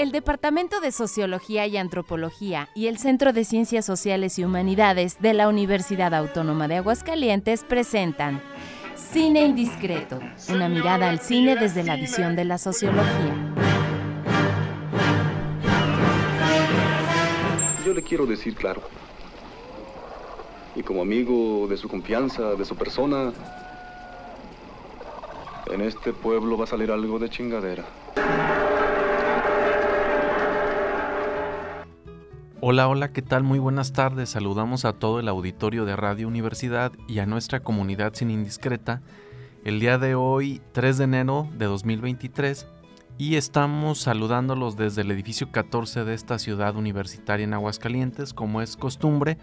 El Departamento de Sociología y Antropología y el Centro de Ciencias Sociales y Humanidades de la Universidad Autónoma de Aguascalientes presentan Cine Indiscreto, una mirada al cine desde la visión de la sociología. Yo le quiero decir claro. Y como amigo de su confianza, de su persona, en este pueblo va a salir algo de chingadera. Hola, hola, ¿qué tal? Muy buenas tardes. Saludamos a todo el auditorio de Radio Universidad y a nuestra comunidad sin indiscreta. El día de hoy, 3 de enero de 2023, y estamos saludándolos desde el edificio 14 de esta ciudad universitaria en Aguascalientes, como es costumbre.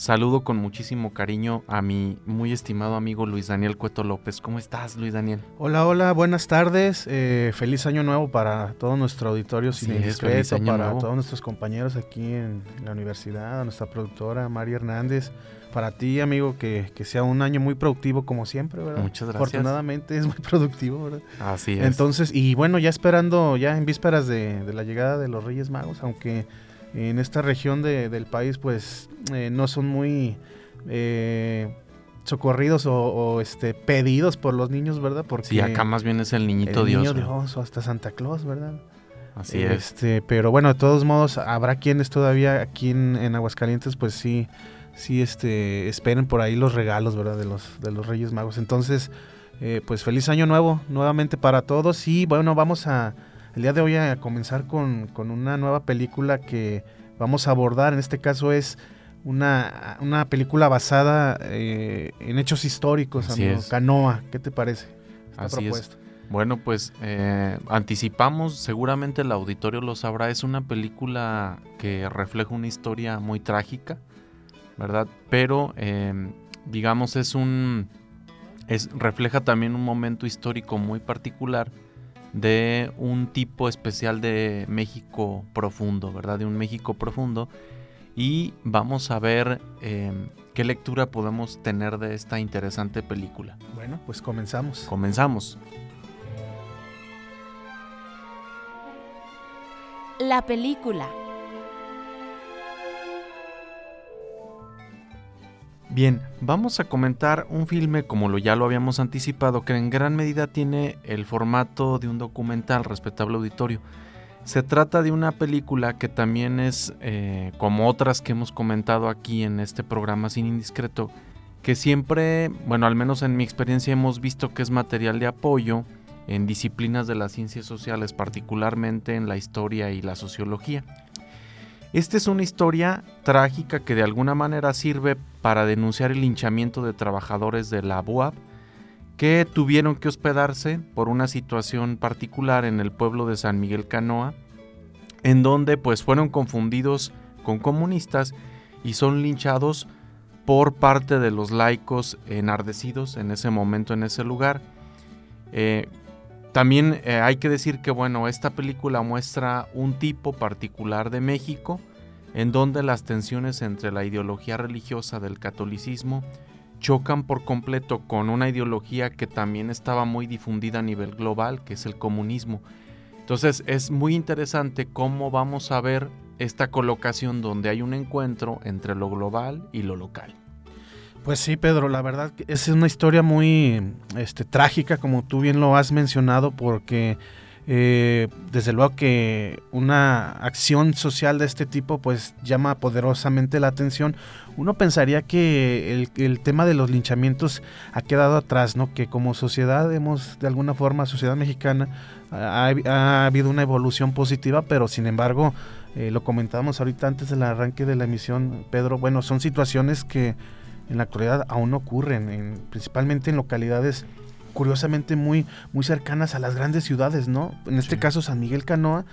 Saludo con muchísimo cariño a mi muy estimado amigo Luis Daniel Cueto López. ¿Cómo estás, Luis Daniel? Hola, hola, buenas tardes. Eh, feliz año nuevo para todo nuestro auditorio sin indiscreto, para todos nuestros compañeros aquí en la universidad, a nuestra productora María Hernández. Para ti, amigo, que, sea un año muy productivo como siempre, ¿verdad? Muchas gracias. Afortunadamente es muy productivo, ¿verdad? Así es. Entonces, y bueno, ya esperando, ya en vísperas de, de la llegada de los Reyes Magos, aunque en esta región del país pues eh, no son muy eh, socorridos o, este pedidos por los niños, ¿verdad? Porque sí, acá más bien es el niñito Dios. Niño Dios o hasta Santa Claus, ¿verdad? Así es. Este, pero bueno, de todos modos, habrá quienes todavía aquí en, Aguascalientes, pues sí, sí, este, esperen por ahí los regalos, ¿verdad? De los, de los Reyes Magos. Entonces, eh, pues feliz año nuevo nuevamente para todos y bueno, vamos a, el día de hoy a comenzar con, una nueva película que vamos a abordar. En este caso es una, película basada eh, en hechos históricos, Canoa, ¿qué te parece? Así Es. Bueno, pues eh, anticipamos, seguramente el auditorio lo sabrá, es una película que refleja una historia muy trágica, ¿verdad? Pero em, digamos es un... Es, refleja también un momento histórico muy particular de un tipo especial de México profundo, ¿verdad? De un México profundo. Y vamos a ver em, qué lectura podemos tener de esta interesante película. Bueno, pues comenzamos. Comenzamos. La película. Bien, vamos a comentar un filme como lo ya lo habíamos anticipado que en gran medida tiene el formato de un documental respetable auditorio. Se trata de una película que también es, eh, como otras que hemos comentado aquí en este programa Sin Indiscreto, que siempre, bueno, al menos en mi experiencia hemos visto que es material de apoyo en disciplinas de las ciencias sociales, particularmente en la historia y la sociología. Esta es una historia trágica que de alguna manera sirve para denunciar el linchamiento de trabajadores de la BUAP que tuvieron que hospedarse por una situación particular en el pueblo de San Miguel Canoa, en donde pues fueron confundidos con comunistas y son linchados por parte de los laicos enardecidos en ese momento en ese lugar. Eh, también eh, hay que decir que bueno, esta película muestra un tipo particular de México en donde las tensiones entre la ideología religiosa del catolicismo chocan por completo con una ideología que también estaba muy difundida a nivel global, que es el comunismo. Entonces es muy interesante cómo vamos a ver esta colocación donde hay un encuentro entre lo global y lo local. Pues sí, Pedro, la verdad es una historia muy este, trágica, como tú bien lo has mencionado, porque eh, desde luego que una acción social de este tipo pues llama poderosamente la atención. Uno pensaría que el, tema de los linchamientos ha quedado atrás, ¿no? Que como sociedad hemos, de alguna forma, sociedad mexicana, ha, habido una evolución positiva, pero sin embargo, eh, lo comentábamos ahorita antes del arranque de la emisión, Pedro, bueno, son situaciones que en la actualidad aún ocurren, principalmente en localidades curiosamente muy, muy cercanas a las grandes ciudades, ¿no? En este caso San Miguel Canoa,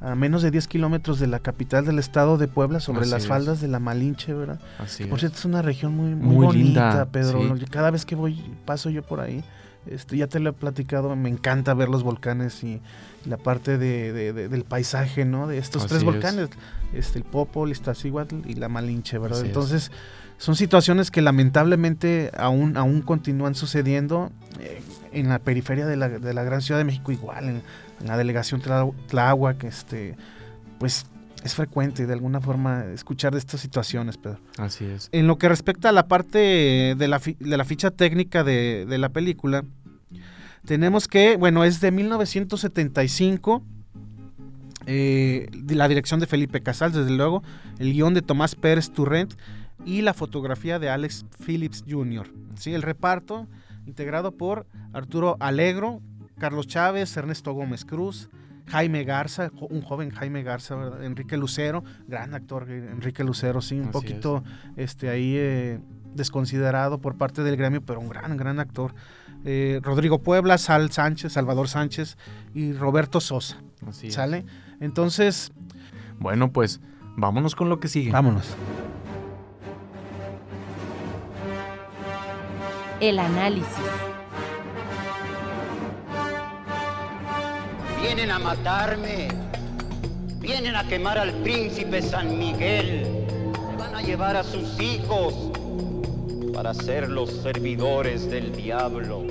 a menos de 10 kilómetros de la capital del estado de Puebla, sobre las faldas de la Malinche, ¿verdad? Así por cierto, es una región muy, muy, bonita, Pedro. Cada vez que voy, paso yo por ahí, este, ya te lo he platicado, me encanta ver los volcanes y la parte de, del paisaje, ¿no? De estos tres volcanes, este, el Popo, el Iztaccíhuatl y la Malinche, ¿verdad? Entonces, son situaciones que lamentablemente aún, aún continúan sucediendo eh, en la periferia de la, de la, gran ciudad de México igual, en, la delegación Tláhuac, este, pues es frecuente de alguna forma escuchar de estas situaciones, Pedro. Así es. En lo que respecta a la parte de la, de la ficha técnica de, de la película, tenemos que, bueno, es de 1975 eh, la dirección de Felipe Casals, desde luego, el guion de Tomás Pérez Turrent y la fotografía de Alex Phillips Jr. ¿sí? El reparto integrado por Arturo Alegro, Carlos Chávez, Ernesto Gómez Cruz, Jaime Garza, un joven Jaime Garza, Enrique Lucero, gran actor Enrique Lucero, sí, un poquito este, ahí eh, desconsiderado por parte del gremio, pero un gran, gran actor. Eh, Rodrigo Puebla, Sal Sánchez, Salvador Sánchez y Roberto Sosa. ¿Sale? Entonces. Bueno, pues vámonos con lo que sigue. Vámonos. El análisis. Vienen a matarme. Vienen a quemar al príncipe San Miguel. Van a llevar a sus hijos para ser los servidores del diablo.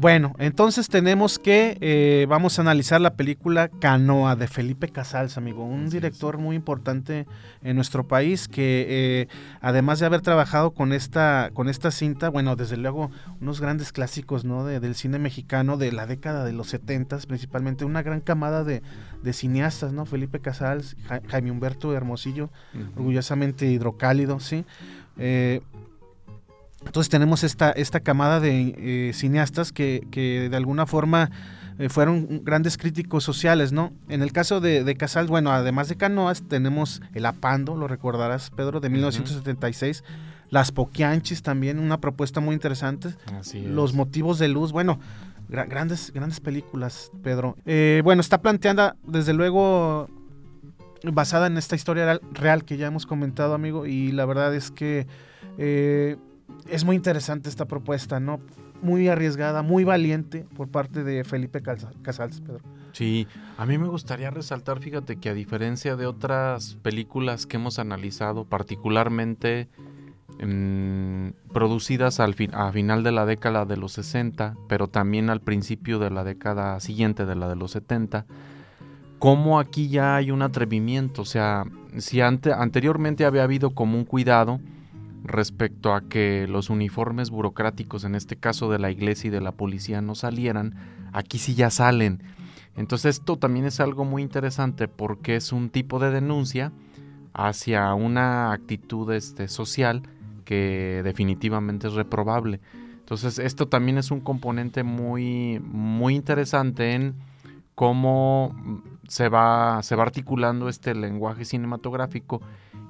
Bueno, entonces tenemos que, eh, vamos a analizar la película Canoa de Felipe Casals, amigo, un director muy importante en nuestro país que eh, además de haber trabajado con esta, con esta cinta, bueno, desde luego unos grandes clásicos ¿no? del cine mexicano de la década de los 70, principalmente una gran camada de, cineastas, ¿no? Felipe Casals, Jaime Humberto Hermosillo, orgullosamente hidrocálido, ¿sí? Eh, entonces tenemos esta, esta camada de eh, cineastas que, de alguna forma eh, fueron grandes críticos sociales, ¿no? En el caso de, de, Casals, bueno, además de Canoas, tenemos El Apando, lo recordarás, Pedro, de 1976. Las Poquianchis también, una propuesta muy interesante. Los Motivos de Luz, bueno, grandes, grandes películas, Pedro. Eh, bueno, está planteada, desde luego, basada en esta historia real, que ya hemos comentado, amigo, y la verdad es que es muy interesante esta propuesta, ¿no? Muy arriesgada, muy valiente por parte de Felipe Casals, Pedro. Sí, a mí me gustaría resaltar, fíjate que a diferencia de otras películas que hemos analizado, particularmente mm, producidas al a final de la década de los 60, pero también al principio de la década siguiente de la de los 70, como aquí ya hay un atrevimiento, o sea, si anteriormente había habido como un cuidado, respecto a que los uniformes burocráticos, en este caso de la iglesia y de la policía, no salieran, aquí sí ya salen. Entonces esto también es algo muy interesante porque es un tipo de denuncia hacia una actitud este, social que definitivamente es reprobable. Entonces esto también es un componente muy, muy interesante en cómo se va, se va articulando este lenguaje cinematográfico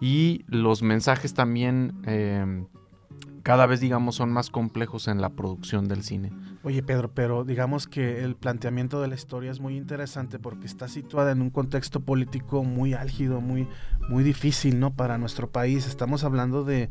y los mensajes también em, cada vez, digamos, son más complejos en la producción del cine. Oye, Pedro, pero digamos que el planteamiento de la historia es muy interesante porque está situada en un contexto político muy álgido, muy, muy difícil, ¿no? Para nuestro país. Estamos hablando de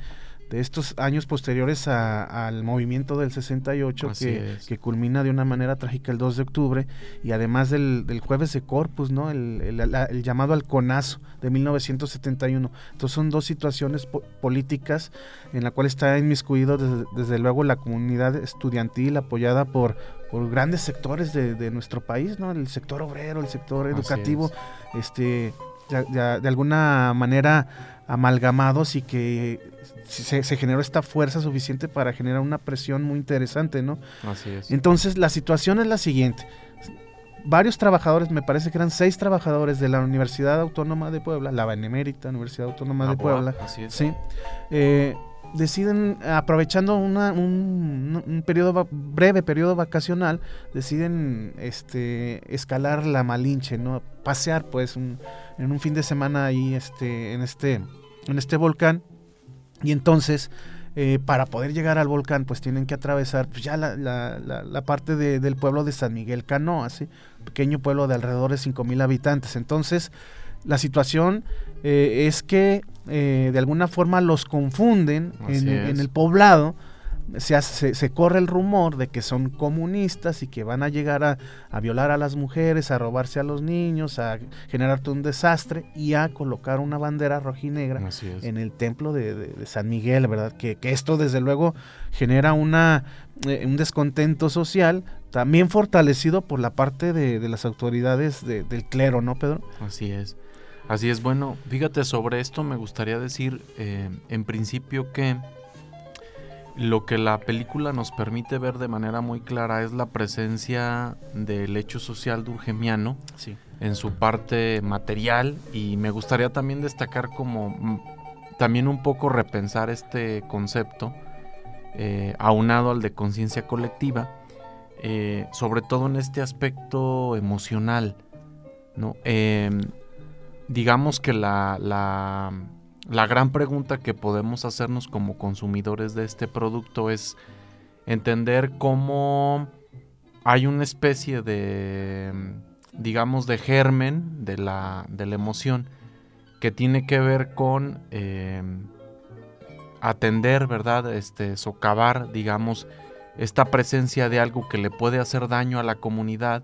de estos años posteriores al movimiento del 68 que, que, culmina de una manera trágica el 2 de octubre y además del, jueves de Corpus, ¿no? El, llamado al CONAZO de 1971. Entonces son dos situaciones políticas en la cual está inmiscuido desde, luego la comunidad estudiantil apoyada por, por grandes sectores de, nuestro país, ¿no? El sector obrero, el sector educativo, este, de alguna manera amalgamados y que se, generó esta fuerza suficiente para generar una presión muy interesante, ¿no? Así es. Entonces, la situación es la siguiente. Varios trabajadores, me parece que eran seis trabajadores de la Universidad Autónoma de Puebla, la Benemérita Universidad Autónoma de Puebla, así es. sí, eh, deciden, aprovechando una, un, periodo breve periodo vacacional, deciden este, escalar la Malinche, ¿no? Pasear, pues, en un fin de semana ahí, este, en este, en este volcán y entonces, eh, para poder llegar al volcán, pues tienen que atravesar pues, ya la, parte del pueblo de San Miguel Canoa, ¿sí? pequeño pueblo de alrededor de 5.000 habitantes. Entonces, la situación eh, es que eh, de alguna forma los confunden en, en, el poblado se, se, corre el rumor de que son comunistas y que van a llegar a, violar a las mujeres, a robarse a los niños, a generarte un desastre y a colocar una bandera rojinegra en el templo de, San Miguel, ¿verdad? Que, esto desde luego genera una, eh, un descontento social, también fortalecido por la parte de, las autoridades del clero, ¿no, Pedro? Así es. Así es, bueno, fíjate, sobre esto me gustaría decir eh, en principio que lo que la película nos permite ver de manera muy clara es la presencia del hecho social durgemiano en su parte material y me gustaría también destacar como mm, también un poco repensar este concepto eh, aunado al de conciencia colectiva, eh, sobre todo en este aspecto emocional. ¿no? Em, digamos que la, la, la, gran pregunta que podemos hacernos como consumidores de este producto es entender cómo hay una especie de, digamos, de germen de la, de la emoción que tiene que ver con em, atender, ¿verdad? Este, socavar, digamos, esta presencia de algo que le puede hacer daño a la comunidad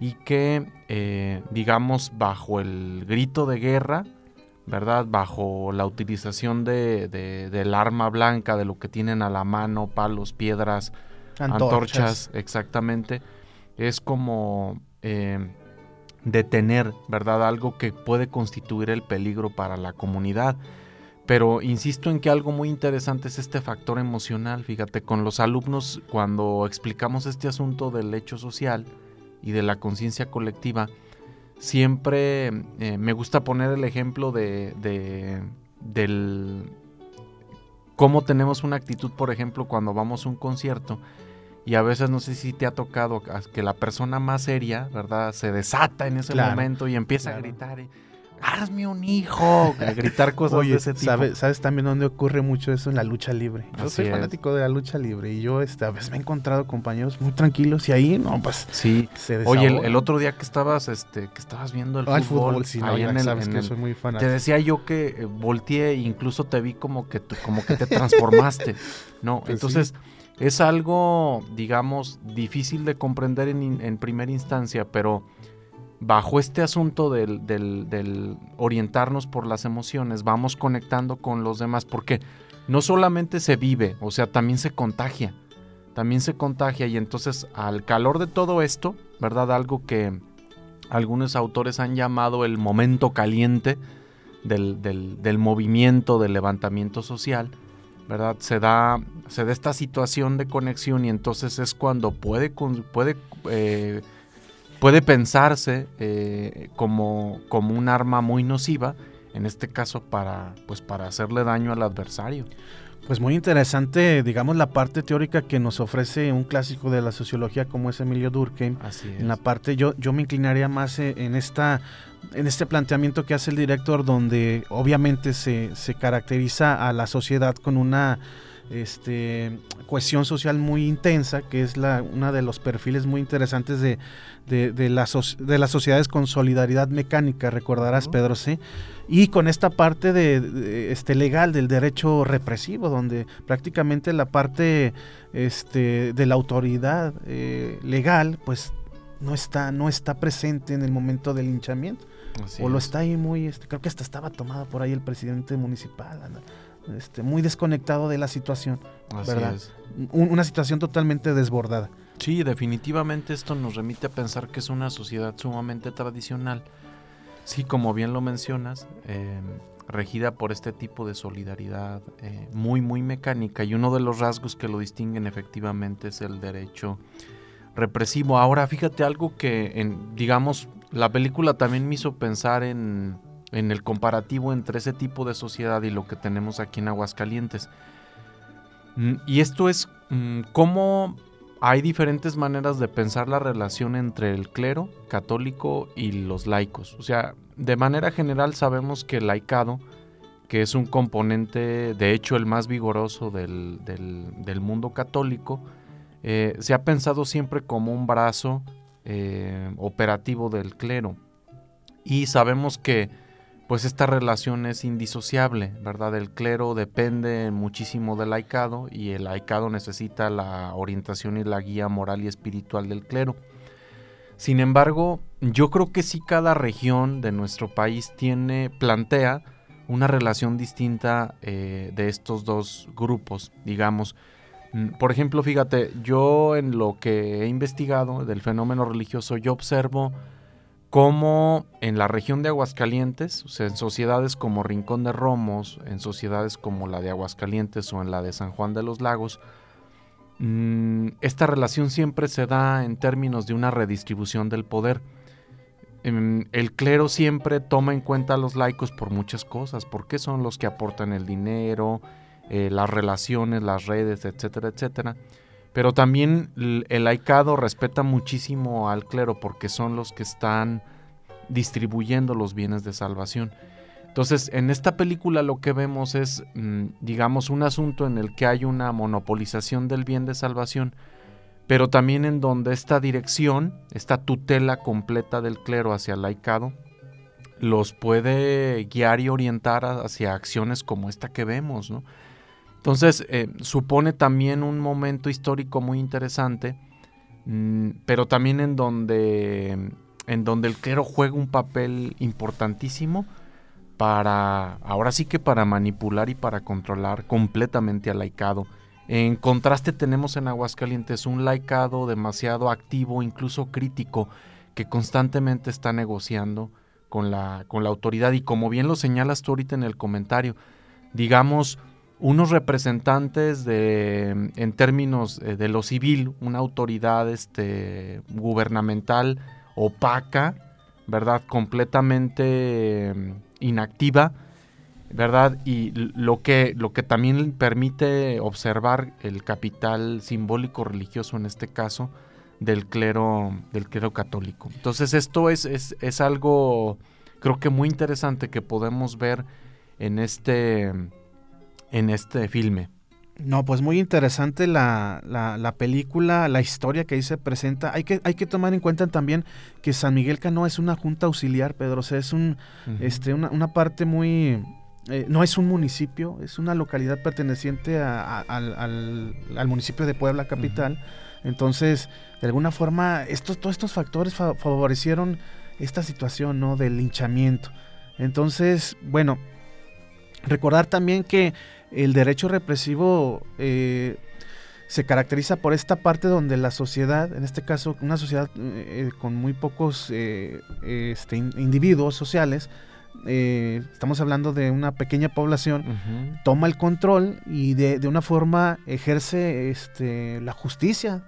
y que, eh, digamos, bajo el grito de guerra, ¿verdad? Bajo la utilización de, del arma blanca, de lo que tienen a la mano, palos, piedras, antorchas, exactamente, es como eh, detener, ¿verdad? Algo que puede constituir el peligro para la comunidad. Pero insisto en que algo muy interesante es este factor emocional. Fíjate, con los alumnos cuando explicamos este asunto del hecho social y de la conciencia colectiva, siempre eh, me gusta poner el ejemplo de, de, del cómo tenemos una actitud, por ejemplo, cuando vamos a un concierto y a veces no sé si te ha tocado que la persona más seria, ¿verdad? Se desata en ese momento y empieza a gritar. Y, hazme un hijo, a gritar cosas de ese tipo. ¿sabes, también dónde ocurre mucho eso? En la lucha libre. Yo soy fanático de la lucha libre y yo este, a veces me he encontrado compañeros muy tranquilos y ahí, no, pues sí. Oye, el, otro día que estabas, este, que estabas viendo el, ah, fútbol, ahí en el, sabes que soy muy fanático. Te decía yo que eh, volteé e incluso te vi como que, como que te transformaste, ¿no? Pues Entonces... Es algo, digamos, difícil de comprender en, en primera instancia, pero bajo este asunto del, orientarnos por las emociones, vamos conectando con los demás, porque no solamente se vive, o sea, también se contagia, también se contagia y entonces al calor de todo esto, ¿verdad? Algo que algunos autores han llamado el momento caliente del, movimiento, del levantamiento social, ¿verdad? Se da, se da esta situación de conexión y entonces es cuando puede, puede eh, puede pensarse eh, como, como un arma muy nociva, en este caso para, pues para hacerle daño al adversario. Pues muy interesante, digamos, la parte teórica que nos ofrece un clásico de la sociología como es Emilio Durkheim. Así En la parte, yo, yo me inclinaría más eh, en esta en este planteamiento que hace el director, donde obviamente se, se caracteriza a la sociedad con una este, cohesión social muy intensa, que es la, una de los perfiles muy interesantes de, de, de, de las sociedades con solidaridad mecánica, recordarás, Pedro, ¿sí? Y con esta parte de, este, legal del derecho represivo, donde prácticamente la parte este, de la autoridad eh, legal, pues no está, no está presente en el momento del linchamiento. o lo está ahí muy, este, creo que hasta estaba tomado por ahí el presidente municipal. Este, muy desconectado de la situación, ¿verdad? una situación totalmente desbordada. Sí, definitivamente esto nos remite a pensar que es una sociedad sumamente tradicional. Sí, como bien lo mencionas, em, regida por este tipo de solidaridad eh, muy, muy mecánica y uno de los rasgos que lo distinguen efectivamente es el derecho represivo. Ahora, fíjate algo que, en, digamos, la película también me hizo pensar en en el comparativo entre ese tipo de sociedad y lo que tenemos aquí en Aguascalientes. Mm, y esto es mm, cómo hay diferentes maneras de pensar la relación entre el clero católico y los laicos. O sea, de manera general sabemos que el laicado, que es un componente, de hecho el más vigoroso del, mundo católico, eh, se ha pensado siempre como un brazo eh, operativo del clero. Y sabemos que pues esta relación es indisociable, ¿verdad? El clero depende muchísimo del laicado y el laicado necesita la orientación y la guía moral y espiritual del clero. Sin embargo, yo creo que sí cada región de nuestro país tiene, plantea una relación distinta eh, de estos dos grupos, digamos. Mm, por ejemplo, fíjate, yo en lo que he investigado del fenómeno religioso, yo observo cómo en la región de Aguascalientes, en sociedades como Rincón de Romos, en sociedades como la de Aguascalientes o en la de San Juan de los Lagos, mm, esta relación siempre se da en términos de una redistribución del poder. Em, el clero siempre toma en cuenta a los laicos por muchas cosas, porque son los que aportan el dinero, eh, las relaciones, las redes, etcétera, etcétera. Pero también el laicado respeta muchísimo al clero porque son los que están distribuyendo los bienes de salvación. Entonces, en esta película lo que vemos es, mm, digamos, un asunto en el que hay una monopolización del bien de salvación, pero también en donde esta dirección, esta tutela completa del clero hacia el laicado, los puede guiar y orientar hacia acciones como esta que vemos, ¿no? Entonces, eh, supone también un momento histórico muy interesante, mm, pero también en donde, en donde el clero juega un papel importantísimo para, ahora sí que para manipular y para controlar completamente al laicado. En contraste tenemos en Aguascalientes un laicado demasiado activo, incluso crítico, que constantemente está negociando con la, con la autoridad y como bien lo señalas tú ahorita en el comentario, digamos, unos representantes de, en términos eh, de lo civil, una autoridad este, gubernamental opaca, ¿verdad? Completamente mm, inactiva, ¿verdad? Y lo que, lo que también permite observar el capital simbólico religioso en este caso del clero, del clero católico. Entonces esto es, es, es algo creo que muy interesante que podemos ver en este en este filme. No, pues muy interesante la, la, película, la historia que ahí se presenta. Hay que, hay que tomar en cuenta también que San Miguel Cano es una junta auxiliar, Pedro. O sea, es un, este, una, parte muy... Eh, no es un municipio, es una localidad perteneciente al, municipio de Puebla Capital. Entonces, de alguna forma, estos, todos estos factores favorecieron esta situación, ¿no? Del linchamiento. Entonces, bueno, recordar también que el derecho represivo eh, se caracteriza por esta parte donde la sociedad, en este caso una sociedad eh, con muy pocos eh, este, individuos sociales, estamos hablando de una pequeña población, toma el control y de, de una forma ejerce este, la justicia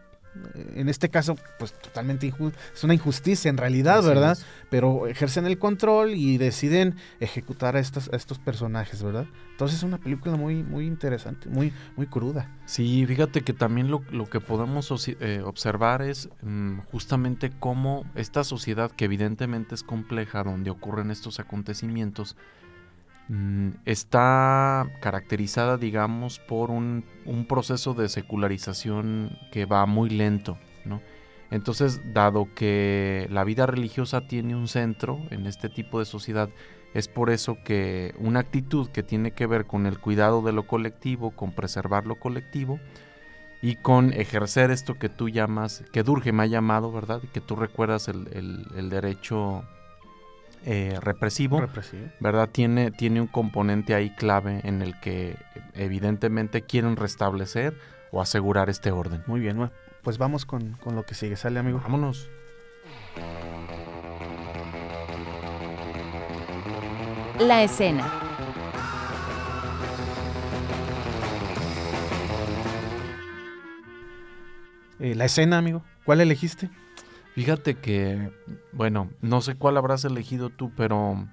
en este caso, pues totalmente es una injusticia en realidad, ¿verdad? Pero ejercen el control y deciden ejecutar a estos, estos personajes, ¿verdad? Entonces es una película muy, muy interesante, muy, muy cruda. Sí, fíjate que también lo, que podemos eh, observar es mm, justamente cómo esta sociedad, que evidentemente es compleja, donde ocurren estos acontecimientos, Mm, está caracterizada, digamos, por un, proceso de secularización que va muy lento, ¿no? Entonces, dado que la vida religiosa tiene un centro en este tipo de sociedad, es por eso que una actitud que tiene que ver con el cuidado de lo colectivo, con preservar lo colectivo y con ejercer esto que tú llamas, que Durge me ha llamado, ¿verdad? Que tú recuerdas el derecho eh, represivo, ¿verdad? Tiene, tiene un componente ahí clave en el que evidentemente quieren restablecer o asegurar este orden. Muy bien, pues vamos con, con lo que sigue. Sale, amigo. Vámonos. La escena. Eh, la escena, amigo. ¿Cuál elegiste? Fíjate que, bueno, no sé cuál habrás elegido tú, pero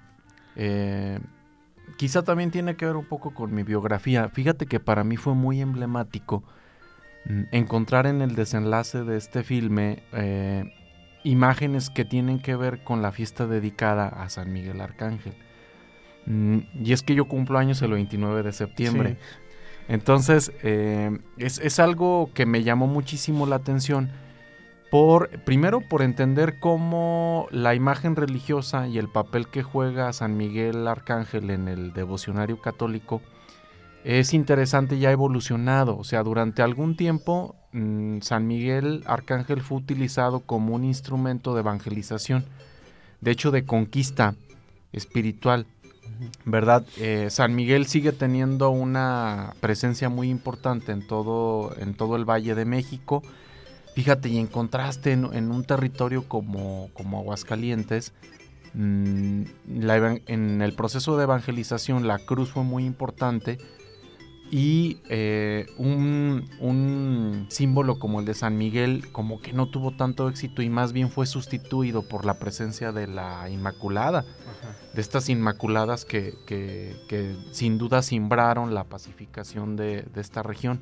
eh, quizá también tiene que ver un poco con mi biografía. Fíjate que para mí fue muy emblemático mm, encontrar en el desenlace de este filme eh, imágenes que tienen que ver con la fiesta dedicada a San Miguel Arcángel. Mm, y es que yo cumplo años el 29 de septiembre. Entonces, eh, es, es algo que me llamó muchísimo la atención primero por entender cómo la imagen religiosa y el papel que juega San Miguel Arcángel en el devocionario católico es interesante y ha evolucionado. O sea, durante algún tiempo mm, San Miguel Arcángel fue utilizado como un instrumento de evangelización, de hecho de conquista espiritual. ¿verdad? Eh, San Miguel sigue teniendo una presencia muy importante en todo, en todo el Valle de México. Fíjate, y en contraste en, un territorio como, como Aguascalientes, mm, en el proceso de evangelización la cruz fue muy importante y eh, un, un, símbolo como el de San Miguel como que no tuvo tanto éxito y más bien fue sustituido por la presencia de la Inmaculada, de estas Inmaculadas que, que, sin duda simbraron la pacificación de, de, esta región.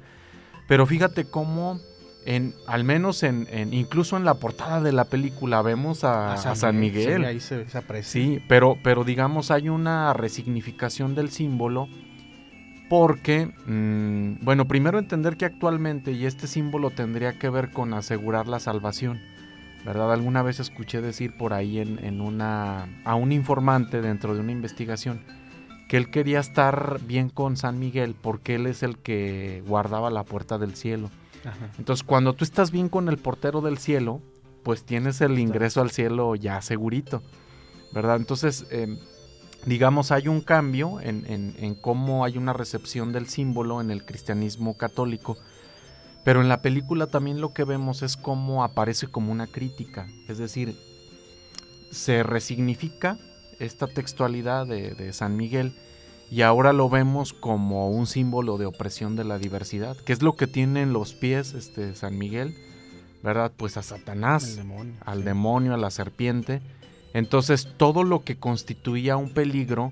Pero fíjate cómo, en, al menos en, incluso en la portada de la película vemos a, San, Miguel. Sí, ahí se, se aprecia. Sí, pero, pero digamos hay una resignificación del símbolo porque, mm, bueno, primero entender que actualmente, y este símbolo tendría que ver con asegurar la salvación, ¿verdad? Alguna vez escuché decir por ahí en, una, a un informante dentro de una investigación que él quería estar bien con San Miguel porque él es el que guardaba la puerta del cielo. Entonces, cuando tú estás bien con el portero del cielo, pues tienes el ingreso al cielo ya segurito, ¿verdad? Entonces, em, digamos, hay un cambio en, cómo hay una recepción del símbolo en el cristianismo católico, pero en la película también lo que vemos es cómo aparece como una crítica, es decir, se resignifica esta textualidad de, San Miguel y ahora lo vemos como un símbolo de opresión de la diversidad, que es lo que tiene en los pies este San Miguel, ¿verdad? Pues a Satanás, al demonio, a la serpiente entonces todo lo que constituía un peligro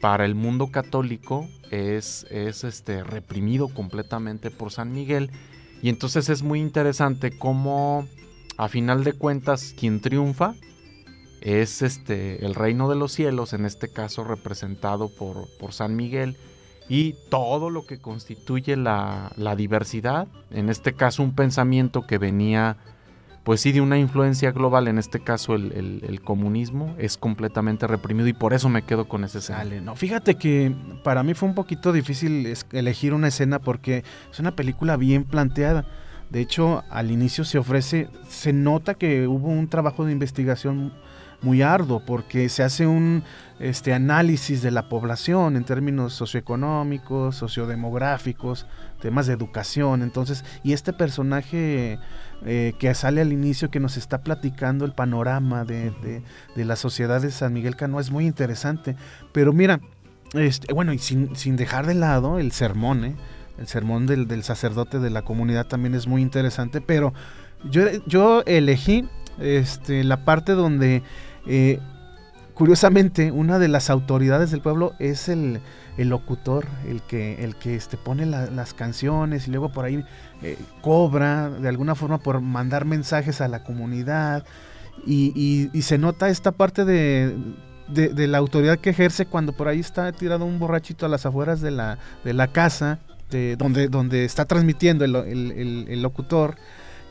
para el mundo católico es, es este, reprimido completamente por San Miguel. Y entonces es muy interesante cómo a final de cuentas quien triunfa es este, el reino de los cielos, en este caso representado por, por San Miguel, y todo lo que constituye la, la diversidad, en este caso un pensamiento que venía pues sí, de una influencia global, en este caso el, comunismo, es completamente reprimido y por eso me quedo con ese Sale, no, fíjate que para mí fue un poquito difícil elegir una escena porque es una película bien planteada. De hecho, al inicio se ofrece, se nota que hubo un trabajo de investigación muy arduo porque se hace un este, análisis de la población en términos socioeconómicos, sociodemográficos, temas de educación. Entonces, y este personaje eh, que sale al inicio, que nos está platicando el panorama de, la sociedad de San Miguel Canoa, es muy interesante. Pero mira, este, bueno, y sin, sin dejar de lado el sermón, ¿eh? el sermón del, sacerdote de la comunidad también es muy interesante, pero yo, yo elegí este, la parte donde eh, curiosamente, una de las autoridades del pueblo es el, locutor, el que, el que este, pone las canciones y luego por ahí eh, cobra de alguna forma por mandar mensajes a la comunidad. Y, se nota esta parte de, la autoridad que ejerce cuando por ahí está tirado un borrachito a las afueras de la, de la casa, de, donde, donde está transmitiendo el, el locutor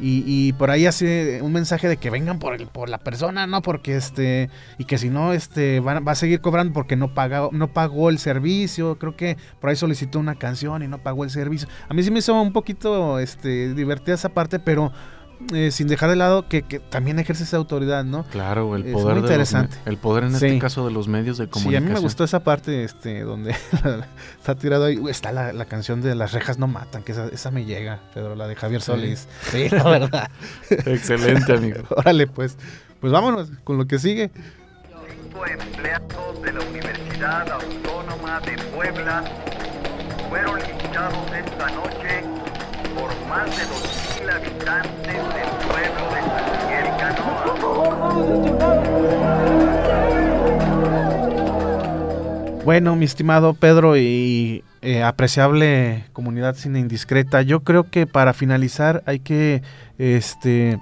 y, por ahí hace un mensaje de que vengan por el, por la persona, ¿no? Porque este, y que si no, este, va, va a seguir cobrando porque no paga, no pagó el servicio. Creo que por ahí solicitó una canción y no pagó el servicio. A mí sí me hizo un poquito este, divertida esa parte, pero eh, sin dejar de lado que, también ejerce esa autoridad, ¿no? Claro, el poder. muy interesante. el poder en este caso de los medios de comunicación. Sí, a mí me gustó esa parte este, donde está tirado ahí. Está la, canción de Las rejas no matan, que esa, me llega, Pedro, la de Javier Solís. Sí, la verdad. Excelente, amigo. Órale, pues. Pues vámonos con lo que sigue. Cinco empleados de la Universidad Autónoma de Puebla fueron linchados esta noche por más de 2.000 habitantes del pueblo de San. Bueno, mi estimado Pedro y eh, apreciable comunidad cine indiscreta, yo creo que para finalizar hay que, este,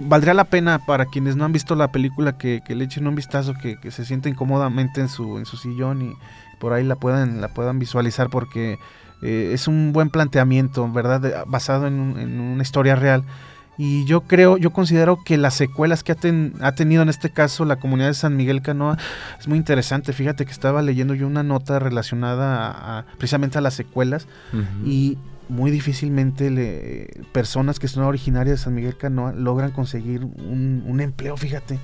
valdría la pena para quienes no han visto la película que, le echen un vistazo, que, que, se sienten cómodamente en su, en su sillón y por ahí la puedan, la puedan visualizar porque eh, es un buen planteamiento, ¿verdad? Basado en, una historia real. Y yo creo, yo considero que las secuelas que ha, tenido en este caso la comunidad de San Miguel Canoa es muy interesante. Fíjate que estaba leyendo yo una nota relacionada precisamente a las secuelas y muy difícilmente le, personas que son originarias de San Miguel Canoa logran conseguir un, empleo, fíjate.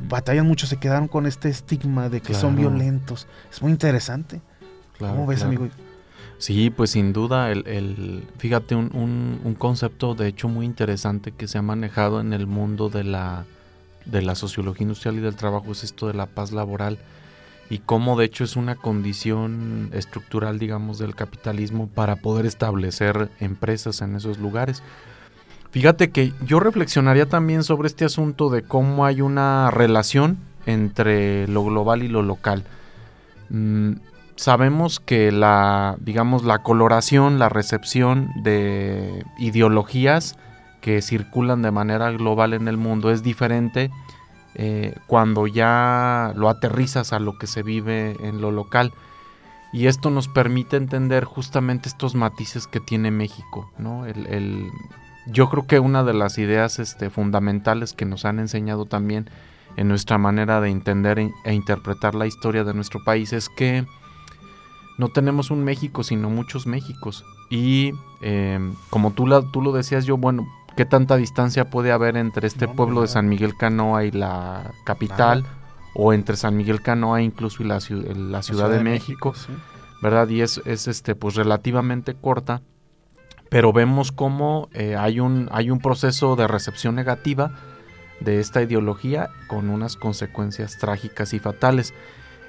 batallan mucho, se quedaron con este estigma de que son Claro. violentos. Es muy interesante. Claro, ¿Cómo ves, claro. amigo? Sí, pues sin duda, el, el- fíjate, un, un- un concepto de hecho muy interesante que se ha manejado en el mundo de la, de la sociología industrial y del trabajo es esto de la paz laboral y cómo de hecho es una condición estructural, digamos, del capitalismo para poder establecer empresas en esos lugares. Fíjate que yo reflexionaría también sobre este asunto de cómo hay una relación entre lo global y lo local. Mm, sabemos que la, digamos, la coloración, la recepción de ideologías que circulan de manera global en el mundo es diferente eh, cuando ya lo aterrizas a lo que se vive en lo local. Y esto nos permite entender justamente estos matices que tiene México, ¿no? Yo creo que una de las ideas este, fundamentales que nos han enseñado también en nuestra manera de entender e, e interpretar la historia de nuestro país es que no tenemos un México, sino muchos Méxicos. Y eh, como tú, la- tú lo decías, yo, bueno, ¿qué tanta distancia puede haber entre este No, pueblo de. San Miguel Canoa y la capital? O entre San Miguel Canoa incluso y la, ciu- la Ciudad, de, México. sí. ¿verdad? Y es, es este, pues relativamente corta, pero vemos cómo eh, hay, un, hay un proceso de recepción negativa de esta ideología con unas consecuencias trágicas y fatales.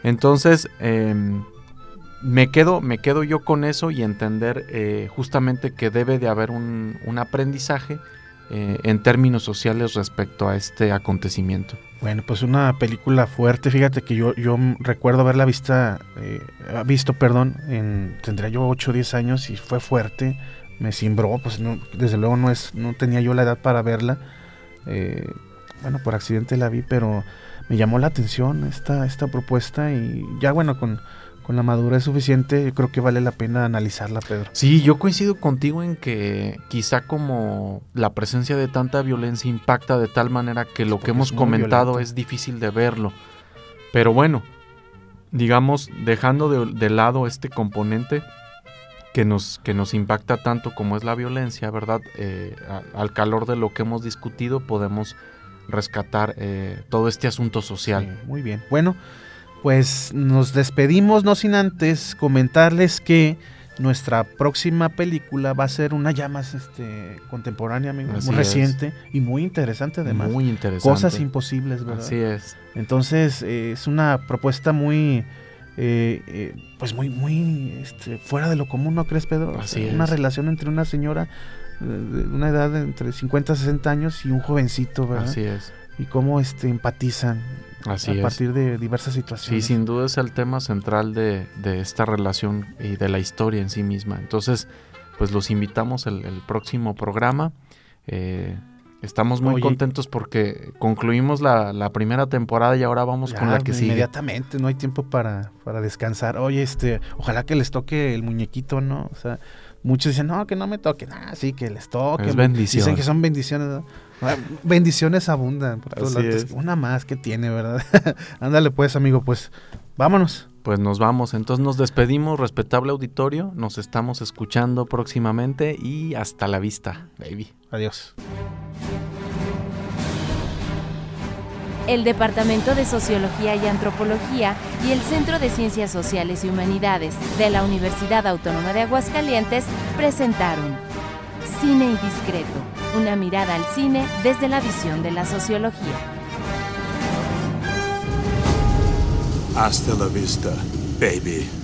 Entonces, em, me, quedo, me quedo yo con eso y entender eh, justamente que debe de haber un, un aprendizaje eh, en términos sociales respecto a este acontecimiento. Bueno, pues una película fuerte. Fíjate que yo, yo recuerdo haberla vista, eh, visto, perdón, en, tendría yo 8 o 10 años y fue fuerte. Me cimbró, pues no, desde luego no es, no tenía yo la edad para verla. Eh, bueno, por accidente la vi, pero me llamó la atención esta, esta propuesta y ya bueno, con, con la madurez suficiente, yo creo que vale la pena analizarla, Pedro. Sí, yo coincido contigo en que quizá como la presencia de tanta violencia impacta de tal manera que lo Porque que hemos comentado violento. es difícil de verlo. Pero bueno, digamos, dejando de, de lado este componente que nos, que nos impacta tanto como es la violencia, ¿verdad? Eh, a- al calor de lo que hemos discutido podemos rescatar eh, todo este asunto social. Sí, muy bien. Bueno, pues nos despedimos, no sin antes comentarles que nuestra próxima película va a ser una ya más este, contemporánea, amigo, muy es. reciente y muy interesante además. Muy interesante. Cosas imposibles, ¿verdad? Así es. Entonces eh, es una propuesta muy, eh, eh, pues muy, muy este, fuera de lo común, ¿no crees, Pedro? Así sea, Una es. relación entre una señora eh, de una edad de entre 50 y 60 años y un jovencito, ¿verdad? Así es. Y cómo este, empatizan Así a es. partir de diversas Sí, situaciones. sin duda es el tema central de, de esta relación y de la historia en sí misma. Entonces, pues los invitamos el, el próximo programa. Eh, estamos muy Oye. contentos porque concluimos la, la primera temporada y ahora vamos con la que sigue. Inmediatamente, no hay tiempo para, para descansar. Oye, este, ojalá que les toque el muñequito, ¿no? O sea, muchos dicen, no, que no me toquen. Ah, sí, que les toque. Es bendición. Dicen que son bendiciones. ¿no? Ah, Bendiciones abundan por todos Así lados. es. Una más que tiene, ¿verdad? Ándale pues, amigo, pues vámonos. Pues nos vamos. Entonces nos despedimos, respetable auditorio. Nos estamos escuchando próximamente y hasta la vista, baby. Adiós. El Departamento de Sociología y Antropología y el Centro de Ciencias Sociales y Humanidades de la Universidad Autónoma de Aguascalientes presentaron Cine Indiscreto, una mirada al cine desde la visión de la sociología. Hasta la vista, baby.